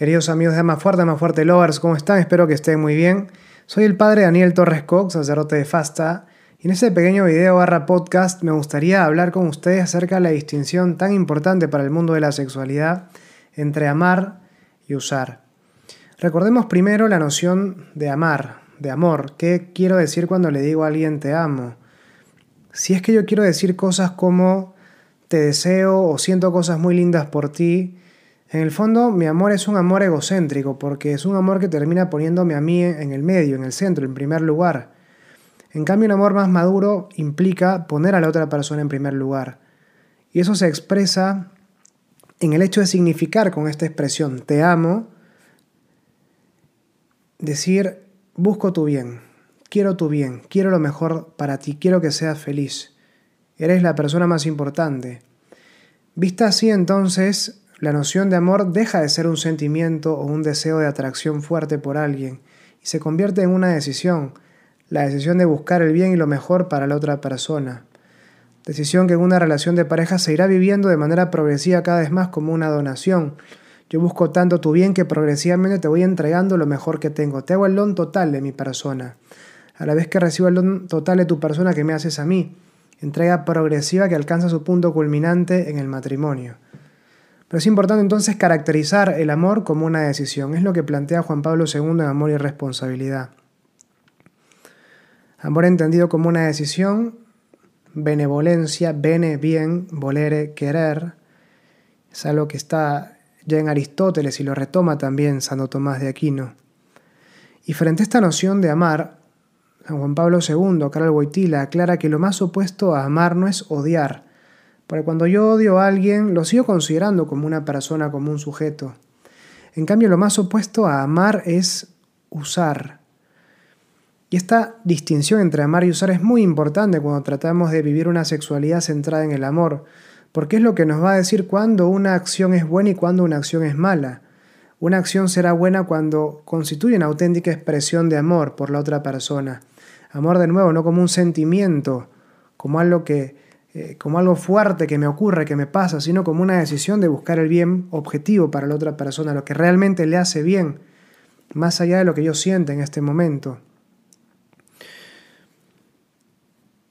Queridos amigos de Ama Fuerte, Ama Fuerte Lovers, ¿cómo están? Espero que estén muy bien. Soy el padre Daniel Torres Cox, sacerdote de Fasta, y en este pequeño video barra podcast me gustaría hablar con ustedes acerca de la distinción tan importante para el mundo de la sexualidad entre amar y usar. Recordemos primero la noción de amar, de amor. ¿Qué quiero decir cuando le digo a alguien te amo? Si es que yo quiero decir cosas como te deseo o siento cosas muy lindas por ti, en el fondo, mi amor es un amor egocéntrico, porque es un amor que termina poniéndome a mí en el medio, en el centro, en primer lugar. En cambio, un amor más maduro implica poner a la otra persona en primer lugar. Y eso se expresa en el hecho de significar con esta expresión, te amo, decir, busco tu bien, quiero tu bien, quiero lo mejor para ti, quiero que seas feliz. Eres la persona más importante. Vista así entonces, la noción de amor deja de ser un sentimiento o un deseo de atracción fuerte por alguien y se convierte en una decisión, la decisión de buscar el bien y lo mejor para la otra persona. Decisión que en una relación de pareja se irá viviendo de manera progresiva cada vez más como una donación. Yo busco tanto tu bien que progresivamente te voy entregando lo mejor que tengo. Te hago el don total de mi persona. A la vez que recibo el don total de tu persona que me haces a mí. Entrega progresiva que alcanza su punto culminante en el matrimonio. Pero es importante entonces caracterizar el amor como una decisión. Es lo que plantea Juan Pablo II en Amor y Responsabilidad. Amor entendido como una decisión, benevolencia, bene, bien, volere, querer. Es algo que está ya en Aristóteles y lo retoma también Santo Tomás de Aquino. Y frente a esta noción de amar, Juan Pablo II, Carl Wojtyla, aclara que lo más opuesto a amar no es odiar, porque cuando yo odio a alguien, lo sigo considerando como una persona, como un sujeto. En cambio, lo más opuesto a amar es usar. Y esta distinción entre amar y usar es muy importante cuando tratamos de vivir una sexualidad centrada en el amor, porque es lo que nos va a decir cuándo una acción es buena y cuándo una acción es mala. Una acción será buena cuando constituye una auténtica expresión de amor por la otra persona. Amor de nuevo, no como un sentimiento, como algo que eh, como algo fuerte que me ocurre, que me pasa, sino como una decisión de buscar el bien objetivo para la otra persona, lo que realmente le hace bien, más allá de lo que yo siento en este momento.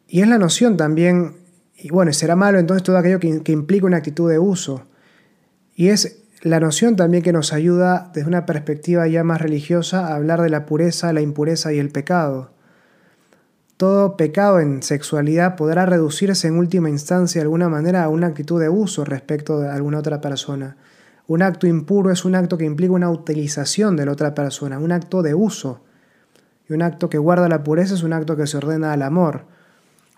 Y es la noción también, y bueno, será malo entonces todo aquello que, que implica una actitud de uso. Y es la noción también que nos ayuda desde una perspectiva ya más religiosa a hablar de la pureza, la impureza y el pecado. Todo pecado en sexualidad podrá reducirse en última instancia de alguna manera a una actitud de uso respecto de alguna otra persona. Un acto impuro es un acto que implica una utilización de la otra persona, un acto de uso. Y un acto que guarda la pureza es un acto que se ordena al amor.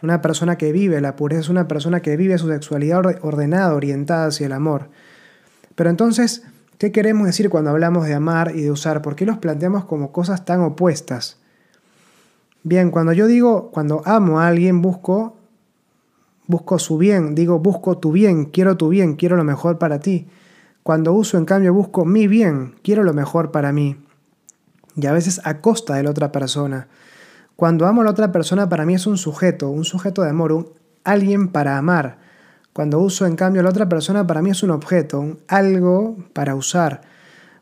Una persona que vive la pureza es una persona que vive su sexualidad ordenada, orientada hacia el amor. Pero entonces, ¿qué queremos decir cuando hablamos de amar y de usar? ¿Por qué los planteamos como cosas tan opuestas? Bien, cuando yo digo, cuando amo a alguien, busco, busco su bien, digo, busco tu bien, quiero tu bien, quiero lo mejor para ti. Cuando uso, en cambio, busco mi bien, quiero lo mejor para mí. Y a veces a costa de la otra persona. Cuando amo a la otra persona, para mí es un sujeto, un sujeto de amor, un alguien para amar. Cuando uso, en cambio, a la otra persona, para mí es un objeto, un algo para usar.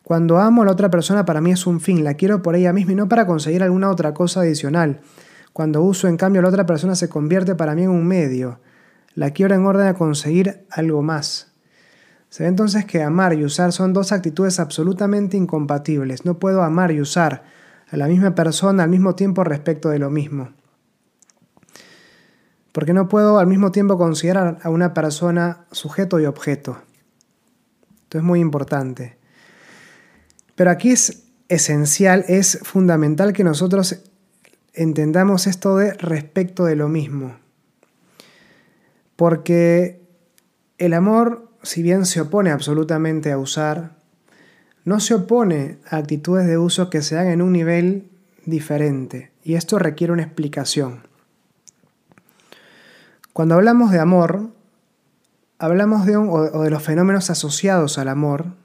Cuando amo a la otra persona para mí es un fin, la quiero por ella misma y no para conseguir alguna otra cosa adicional. Cuando uso en cambio a la otra persona se convierte para mí en un medio. La quiero en orden a conseguir algo más. Se ve entonces que amar y usar son dos actitudes absolutamente incompatibles. No puedo amar y usar a la misma persona al mismo tiempo respecto de lo mismo. Porque no puedo al mismo tiempo considerar a una persona sujeto y objeto. Esto es muy importante. Pero aquí es esencial, es fundamental que nosotros entendamos esto de respecto de lo mismo. Porque el amor, si bien se opone absolutamente a usar, no se opone a actitudes de uso que se dan en un nivel diferente. Y esto requiere una explicación. Cuando hablamos de amor, hablamos de, o de los fenómenos asociados al amor,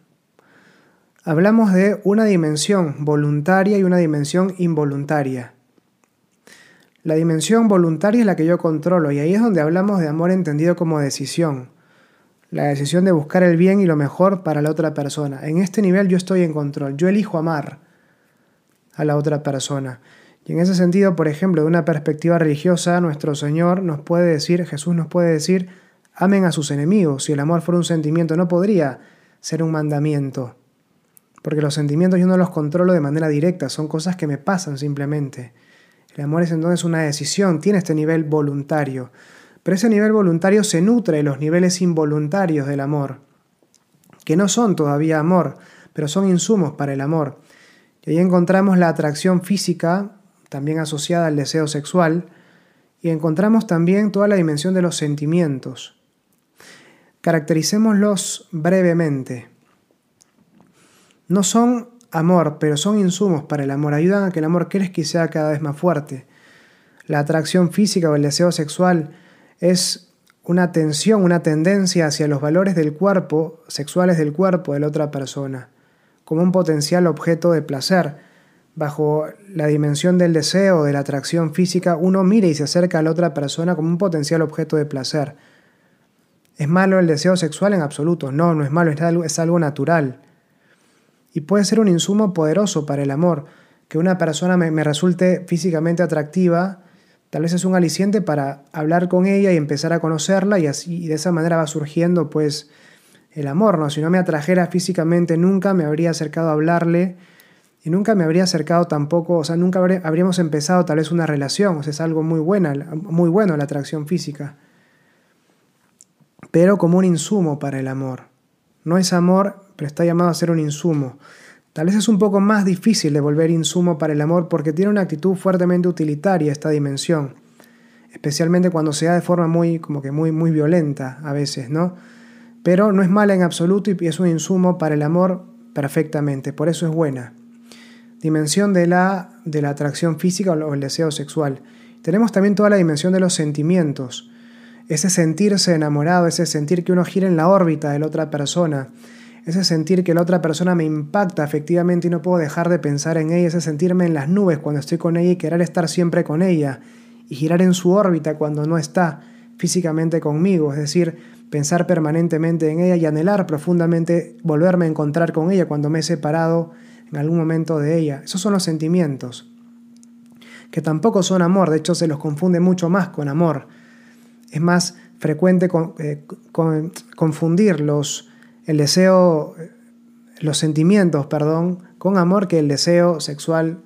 hablamos de una dimensión voluntaria y una dimensión involuntaria. La dimensión voluntaria es la que yo controlo y ahí es donde hablamos de amor entendido como decisión. la decisión de buscar el bien y lo mejor para la otra persona. En este nivel yo estoy en control, yo elijo amar a la otra persona. Y en ese sentido, por ejemplo, de una perspectiva religiosa, nuestro Señor nos puede decir, Jesús nos puede decir, amen a sus enemigos. Si el amor fuera un sentimiento, no podría ser un mandamiento. Porque los sentimientos yo no los controlo de manera directa, son cosas que me pasan simplemente. El amor es entonces una decisión, tiene este nivel voluntario. Pero ese nivel voluntario se nutre de los niveles involuntarios del amor, que no son todavía amor, pero son insumos para el amor. Y ahí encontramos la atracción física, también asociada al deseo sexual, y encontramos también toda la dimensión de los sentimientos. Caractericémoslos brevemente. No son amor, pero son insumos para el amor, ayudan a que el amor crezca y sea cada vez más fuerte. La atracción física o el deseo sexual es una tensión, una tendencia hacia los valores del cuerpo, sexuales del cuerpo de la otra persona, como un potencial objeto de placer bajo la dimensión del deseo, de la atracción física, uno mira y se acerca a la otra persona como un potencial objeto de placer. ¿Es malo el deseo sexual en absoluto? No, no es malo, es es algo natural. Y puede ser un insumo poderoso para el amor. Que una persona me, resulte físicamente atractiva, tal vez es un aliciente para hablar con ella y empezar a conocerla y así de esa manera va surgiendo pues el amor, ¿no? Si no me atrajera físicamente nunca me habría acercado a hablarle y nunca me habría acercado tampoco, o sea, nunca habríamos empezado tal vez una relación, o sea, es algo muy, buena, muy bueno la atracción física, pero como un insumo para el amor. No es amor, pero está llamado a ser un insumo. Tal vez es un poco más difícil de volver insumo para el amor porque tiene una actitud fuertemente utilitaria esta dimensión, especialmente cuando se da de forma muy, como que muy, muy violenta a veces, ¿no? Pero no es mala en absoluto y es un insumo para el amor perfectamente, por eso es buena dimensión de la, de la atracción física o el deseo sexual. Tenemos también toda la dimensión de los sentimientos, ese sentirse enamorado, ese sentir que uno gira en la órbita de la otra persona, ese sentir que la otra persona me impacta efectivamente y no puedo dejar de pensar en ella, ese sentirme en las nubes cuando estoy con ella y querer estar siempre con ella, y girar en su órbita cuando no está físicamente conmigo, es decir, pensar permanentemente en ella y anhelar profundamente volverme a encontrar con ella cuando me he separado en algún momento de ella. Esos son los sentimientos, que tampoco son amor, de hecho se los confunde mucho más con amor. Es más frecuente eh, confundir los, el deseo, los sentimientos, perdón, con amor que el deseo sexual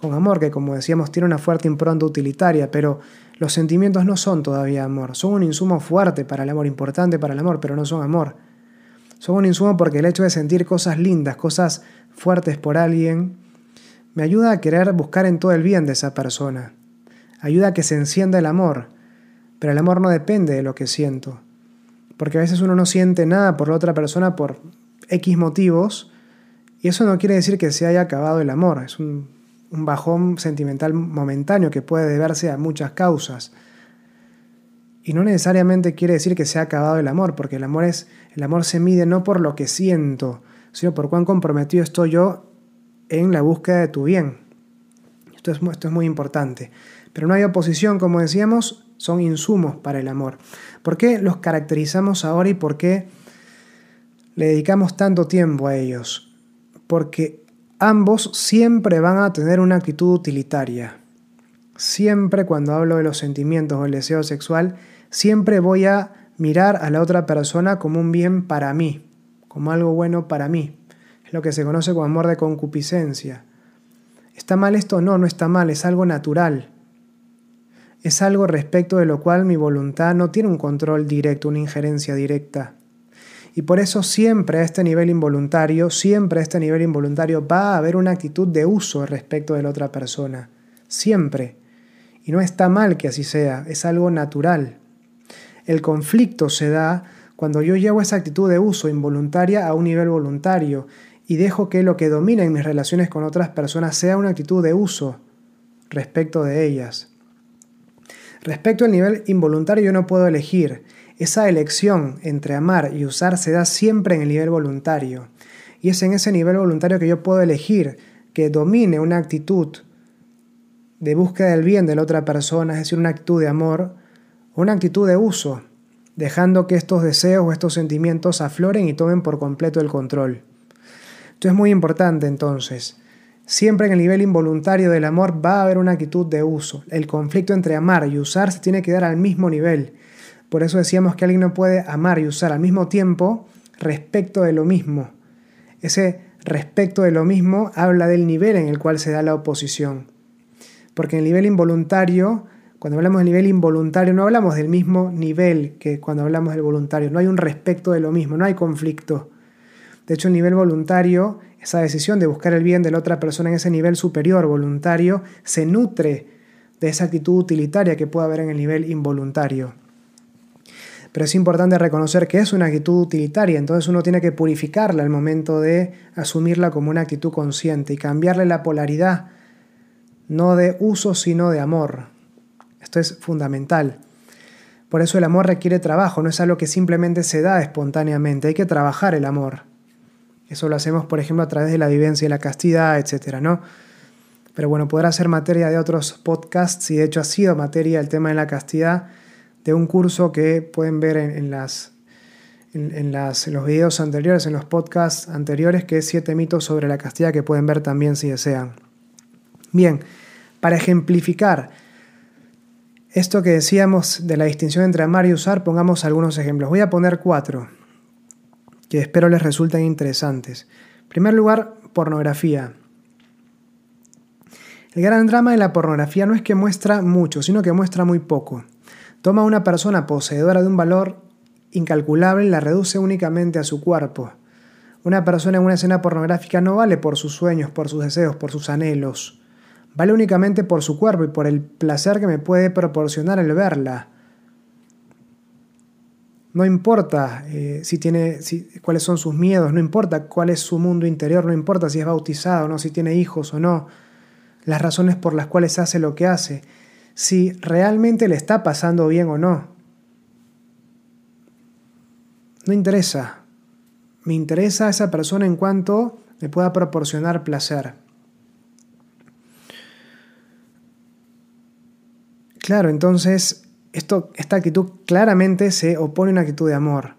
con amor, que como decíamos tiene una fuerte impronta utilitaria, pero los sentimientos no son todavía amor, son un insumo fuerte para el amor, importante para el amor, pero no son amor. Son un insumo porque el hecho de sentir cosas lindas, cosas fuertes por alguien, me ayuda a querer buscar en todo el bien de esa persona. Ayuda a que se encienda el amor. Pero el amor no depende de lo que siento. Porque a veces uno no siente nada por la otra persona por X motivos. Y eso no quiere decir que se haya acabado el amor. Es un, un bajón sentimental momentáneo que puede deberse a muchas causas. Y no necesariamente quiere decir que se ha acabado el amor, porque el amor es el amor se mide no por lo que siento, sino por cuán comprometido estoy yo en la búsqueda de tu bien. Esto es, esto es muy importante. Pero no hay oposición, como decíamos, son insumos para el amor. ¿Por qué los caracterizamos ahora y por qué le dedicamos tanto tiempo a ellos? Porque ambos siempre van a tener una actitud utilitaria. Siempre cuando hablo de los sentimientos o el deseo sexual, siempre voy a mirar a la otra persona como un bien para mí como algo bueno para mí. Es lo que se conoce como amor de concupiscencia. ¿Está mal esto? No, no está mal, es algo natural. Es algo respecto de lo cual mi voluntad no tiene un control directo, una injerencia directa. Y por eso siempre a este nivel involuntario, siempre a este nivel involuntario va a haber una actitud de uso respecto de la otra persona. Siempre. Y no está mal que así sea, es algo natural. El conflicto se da cuando yo llevo esa actitud de uso involuntaria a un nivel voluntario y dejo que lo que domina en mis relaciones con otras personas sea una actitud de uso respecto de ellas. Respecto al nivel involuntario yo no puedo elegir. Esa elección entre amar y usar se da siempre en el nivel voluntario. Y es en ese nivel voluntario que yo puedo elegir que domine una actitud de búsqueda del bien de la otra persona, es decir, una actitud de amor, una actitud de uso dejando que estos deseos o estos sentimientos afloren y tomen por completo el control. Esto es muy importante entonces. Siempre en el nivel involuntario del amor va a haber una actitud de uso. El conflicto entre amar y usar se tiene que dar al mismo nivel. Por eso decíamos que alguien no puede amar y usar al mismo tiempo respecto de lo mismo. Ese respecto de lo mismo habla del nivel en el cual se da la oposición. Porque en el nivel involuntario, cuando hablamos del nivel involuntario, no hablamos del mismo nivel que cuando hablamos del voluntario. No hay un respecto de lo mismo, no hay conflicto. De hecho, el nivel voluntario, esa decisión de buscar el bien de la otra persona en ese nivel superior voluntario, se nutre de esa actitud utilitaria que puede haber en el nivel involuntario. Pero es importante reconocer que es una actitud utilitaria, entonces uno tiene que purificarla al momento de asumirla como una actitud consciente y cambiarle la polaridad, no de uso, sino de amor. Esto es fundamental. Por eso el amor requiere trabajo, no es algo que simplemente se da espontáneamente, hay que trabajar el amor. Eso lo hacemos, por ejemplo, a través de la vivencia y la castidad, etcétera, ¿no? Pero bueno, podrá ser materia de otros podcasts y de hecho ha sido materia el tema de la castidad de un curso que pueden ver en, las, en, las, los videos anteriores, en los podcasts anteriores, que es siete mitos sobre la castidad que pueden ver también si desean. Bien, para ejemplificar esto que decíamos de la distinción entre amar y usar, pongamos algunos ejemplos. Voy a poner cuatro que espero les resulten interesantes. En primer lugar, pornografía. El gran drama de la pornografía no es que muestra mucho, sino que muestra muy poco. Toma a una persona poseedora de un valor incalculable y la reduce únicamente a su cuerpo. Una persona en una escena pornográfica no vale por sus sueños, por sus deseos, por sus anhelos. Vale únicamente por su cuerpo y por el placer que me puede proporcionar el verla. No importa eh, si tiene, cuáles son sus miedos, no importa cuál es su mundo interior, no importa si es bautizado o no, si tiene hijos o no, las razones por las cuales hace lo que hace, si realmente le está pasando bien o no. No interesa. Me interesa esa persona en cuanto me pueda proporcionar placer. Claro, entonces esta actitud claramente se opone a una actitud de amor.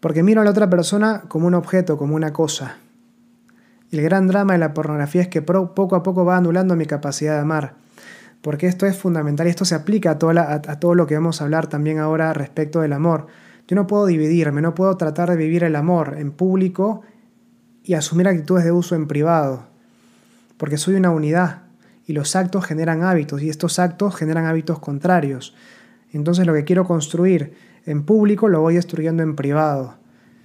Porque miro a la otra persona como un objeto, como una cosa. El gran drama de la pornografía es que poco a poco va anulando mi capacidad de amar. Porque esto es fundamental y esto se aplica a, a todo lo que vamos a hablar también ahora respecto del amor. Yo no puedo dividirme, no puedo tratar de vivir el amor en público y asumir actitudes de uso en privado. Porque soy una unidad y los actos generan hábitos y estos actos generan hábitos contrarios. Entonces lo que quiero construir en público lo voy destruyendo en privado.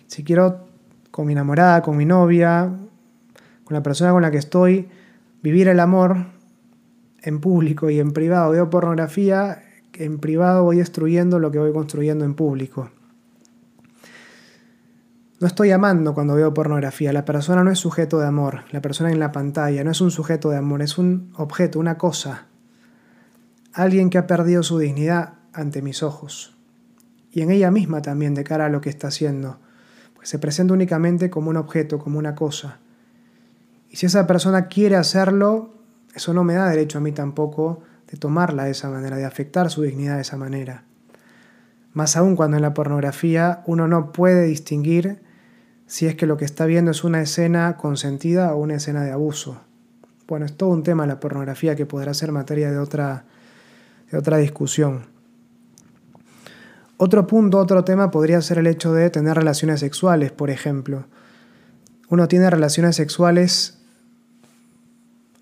Si quiero con mi enamorada, con mi novia, con la persona con la que estoy, vivir el amor en público y en privado, veo pornografía, en privado voy destruyendo lo que voy construyendo en público. No estoy amando cuando veo pornografía. La persona no es sujeto de amor. La persona en la pantalla no es un sujeto de amor, es un objeto, una cosa. Alguien que ha perdido su dignidad ante mis ojos. Y en ella misma también de cara a lo que está haciendo. Pues se presenta únicamente como un objeto, como una cosa. Y si esa persona quiere hacerlo, eso no me da derecho a mí tampoco de tomarla de esa manera, de afectar su dignidad de esa manera. Más aún cuando en la pornografía uno no puede distinguir si es que lo que está viendo es una escena consentida o una escena de abuso. Bueno, es todo un tema la pornografía que podrá ser materia de otra, de otra discusión. Otro punto, otro tema podría ser el hecho de tener relaciones sexuales, por ejemplo. Uno tiene relaciones sexuales,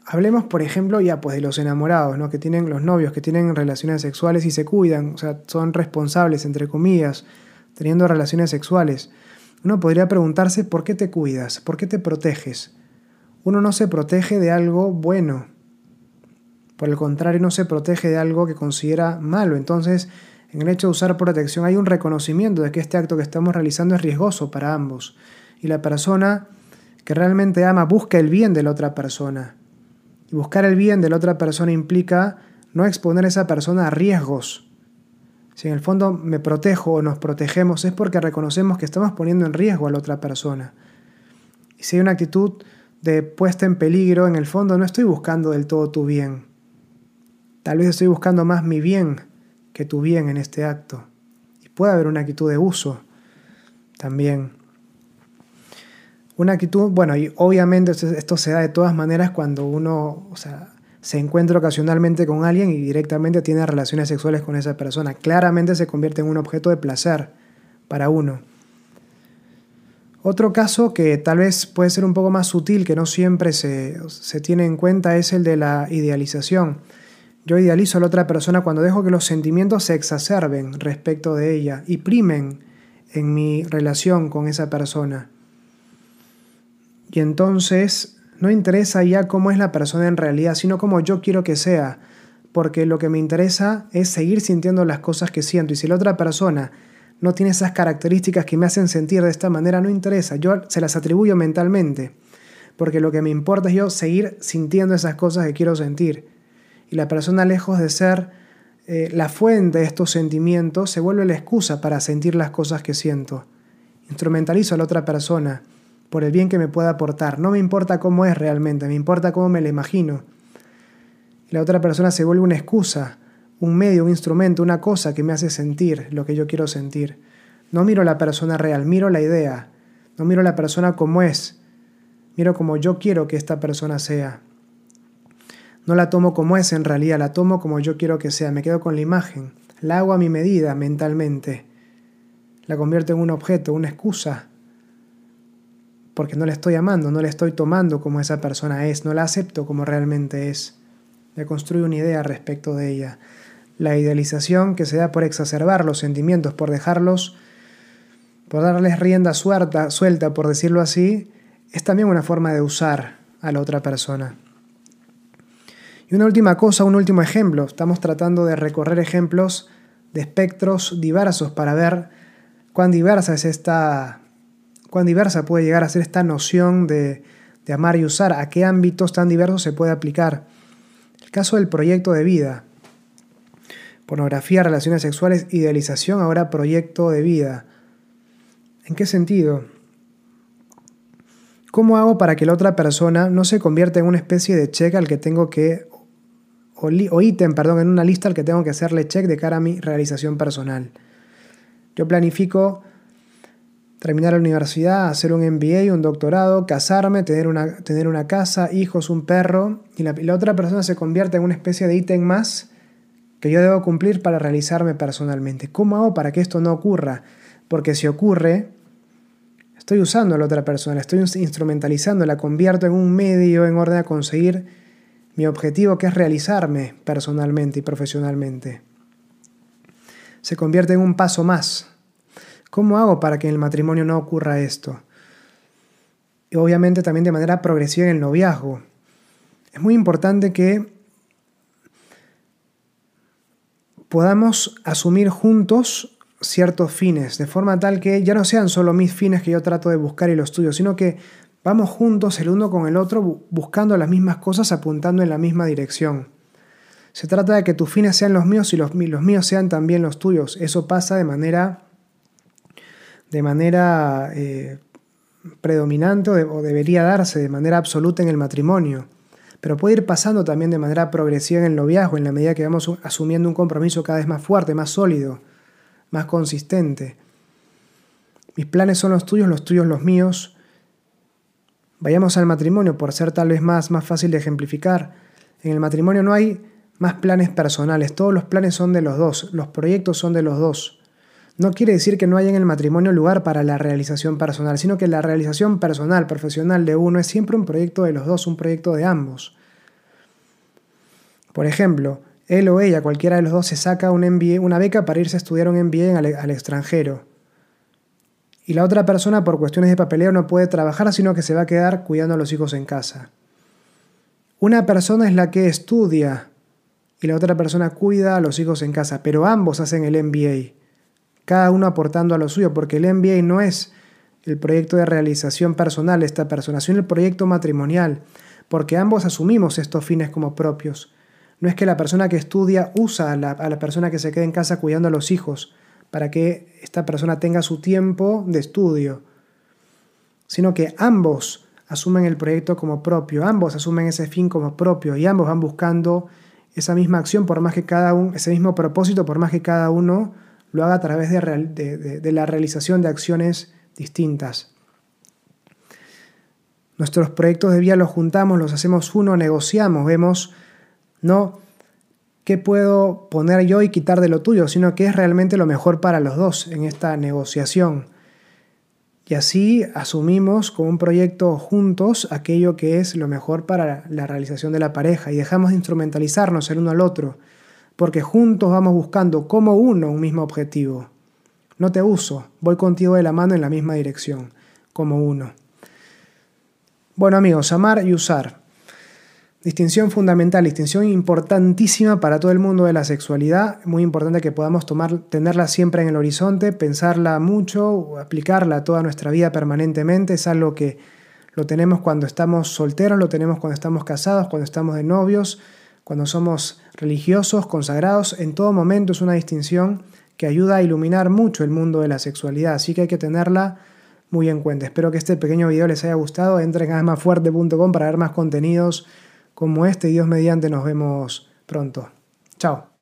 hablemos por ejemplo ya pues de los enamorados, ¿no? que tienen los novios que tienen relaciones sexuales y se cuidan, o sea, son responsables entre comillas, teniendo relaciones sexuales. Uno podría preguntarse por qué te cuidas, por qué te proteges. Uno no se protege de algo bueno. Por el contrario, no se protege de algo que considera malo. Entonces, en el hecho de usar protección hay un reconocimiento de que este acto que estamos realizando es riesgoso para ambos. Y la persona que realmente ama busca el bien de la otra persona. Y buscar el bien de la otra persona implica no exponer a esa persona a riesgos si en el fondo me protejo o nos protegemos es porque reconocemos que estamos poniendo en riesgo a la otra persona. Y si hay una actitud de puesta en peligro, en el fondo no estoy buscando del todo tu bien. Tal vez estoy buscando más mi bien que tu bien en este acto. puede haber una actitud de uso también. Una actitud, bueno, y obviamente esto se da de todas maneras cuando uno, o sea, se encuentra ocasionalmente con alguien y directamente tiene relaciones sexuales con esa persona. Claramente se convierte en un objeto de placer para uno. Otro caso que tal vez puede ser un poco más sutil, que no siempre se, se tiene en cuenta, es el de la idealización. Yo idealizo a la otra persona cuando dejo que los sentimientos se exacerben respecto de ella y primen en mi relación con esa persona. Y entonces no interesa ya cómo es la persona en realidad, sino cómo yo quiero que sea, porque lo que me interesa es seguir sintiendo las cosas que siento. Y si la otra persona no tiene esas características que me hacen sentir de esta manera, no interesa, yo se las atribuyo mentalmente, porque lo que me importa es yo seguir sintiendo esas cosas que quiero sentir. Y la persona, lejos de ser eh, la fuente de estos sentimientos, se vuelve la excusa para sentir las cosas que siento. Instrumentalizo a la otra persona por el bien que me pueda aportar. No me importa cómo es realmente, me importa cómo me la imagino. La otra persona se vuelve una excusa, un medio, un instrumento, una cosa que me hace sentir lo que yo quiero sentir. No miro la persona real, miro la idea. No miro la persona como es, miro como yo quiero que esta persona sea. No la tomo como es en realidad, la tomo como yo quiero que sea, me quedo con la imagen, la hago a mi medida mentalmente, la convierto en un objeto, una excusa porque no le estoy amando, no le estoy tomando como esa persona es, no la acepto como realmente es. Le construyo una idea respecto de ella. La idealización que se da por exacerbar los sentimientos, por dejarlos, por darles rienda suelta, suelta, por decirlo así, es también una forma de usar a la otra persona. Y una última cosa, un último ejemplo. Estamos tratando de recorrer ejemplos de espectros diversos para ver cuán diversa es esta cuán diversa puede llegar a ser esta noción de, amar y usar, a qué ámbitos tan diversos se puede aplicar. El caso del proyecto de vida. Pornografía, relaciones sexuales, idealización, ahora proyecto de vida. ¿En qué sentido? ¿Cómo hago para que la otra persona no se convierta en una especie de check al que tengo que, o, o ítem, perdón, en una lista al que tengo que hacerle check de cara a mi realización personal? Yo planifico terminar la universidad, hacer un MBA, un doctorado, casarme, tener una, tener una casa, hijos, un perro, y la, otra persona se convierte en una especie de ítem más que yo debo cumplir para realizarme personalmente. ¿Cómo hago para que esto no ocurra? Porque si ocurre, estoy usando a la otra persona, la estoy instrumentalizando, la convierto en un medio en orden a conseguir mi objetivo que es realizarme personalmente y profesionalmente. Se convierte en un paso más ¿Cómo hago para que en el matrimonio no ocurra esto? Y obviamente también de manera progresiva en el noviazgo. Es muy importante que podamos asumir juntos ciertos fines, de forma tal que ya no sean solo mis fines que yo trato de buscar y los tuyos, sino que vamos juntos el uno con el otro buscando las mismas cosas, apuntando en la misma dirección. Se trata de que tus fines sean los míos y los, míos sean también los tuyos. Eso pasa de manera de manera eh, predominante o, debería darse de manera absoluta en el matrimonio, pero puede ir pasando también de manera progresiva en el noviazgo, en la medida que vamos asumiendo un compromiso cada vez más fuerte, más sólido, más consistente. Mis planes son los tuyos, los tuyos los míos. Vayamos al matrimonio por ser tal vez más, más fácil de ejemplificar. En el matrimonio no hay más planes personales, todos los planes son de los dos, los proyectos son de los dos. No quiere decir que no haya en el matrimonio lugar para la realización personal, sino que la realización personal, profesional de uno es siempre un proyecto de los dos, un proyecto de ambos. Por ejemplo, él o ella, cualquiera de los dos, se saca un una beca para irse a estudiar un MBA al, al extranjero. Y la otra persona, por cuestiones de papeleo, no puede trabajar, sino que se va a quedar cuidando a los hijos en casa. Una persona es la que estudia y la otra persona cuida a los hijos en casa, pero ambos hacen el MBA cada uno aportando a lo suyo, porque el MBA no es el proyecto de realización personal de esta persona, sino el proyecto matrimonial, porque ambos asumimos estos fines como propios. No es que la persona que estudia usa a la, a la persona que se queda en casa cuidando a los hijos para que esta persona tenga su tiempo de estudio, sino que ambos asumen el proyecto como propio, ambos asumen ese fin como propio y ambos van buscando esa misma acción por más que cada uno, ese mismo propósito por más que cada uno lo haga a través de, la realización de acciones distintas. Nuestros proyectos de vida los juntamos, los hacemos uno, negociamos, vemos no qué puedo poner yo y quitar de lo tuyo, sino qué es realmente lo mejor para los dos en esta negociación. Y así asumimos como un proyecto juntos aquello que es lo mejor para la realización de la pareja y dejamos de instrumentalizarnos el uno al otro, porque juntos vamos buscando como uno un mismo objetivo. No te uso, voy contigo de la mano en la misma dirección, como uno. Bueno amigos, amar y usar. Distinción fundamental, distinción importantísima para todo el mundo de la sexualidad, muy importante que podamos tenerla siempre en el horizonte, pensarla mucho, aplicarla toda nuestra vida permanentemente, es algo que lo tenemos cuando estamos solteros, lo tenemos cuando estamos casados, cuando estamos de novios, cuando somos religiosos, consagrados, en todo momento es una distinción que ayuda a iluminar mucho el mundo de la sexualidad, así que hay que tenerla muy en cuenta. Espero que este pequeño video les haya gustado, entren a masfuerte.com para ver más contenidos como este. Dios mediante, nos vemos pronto. Chao.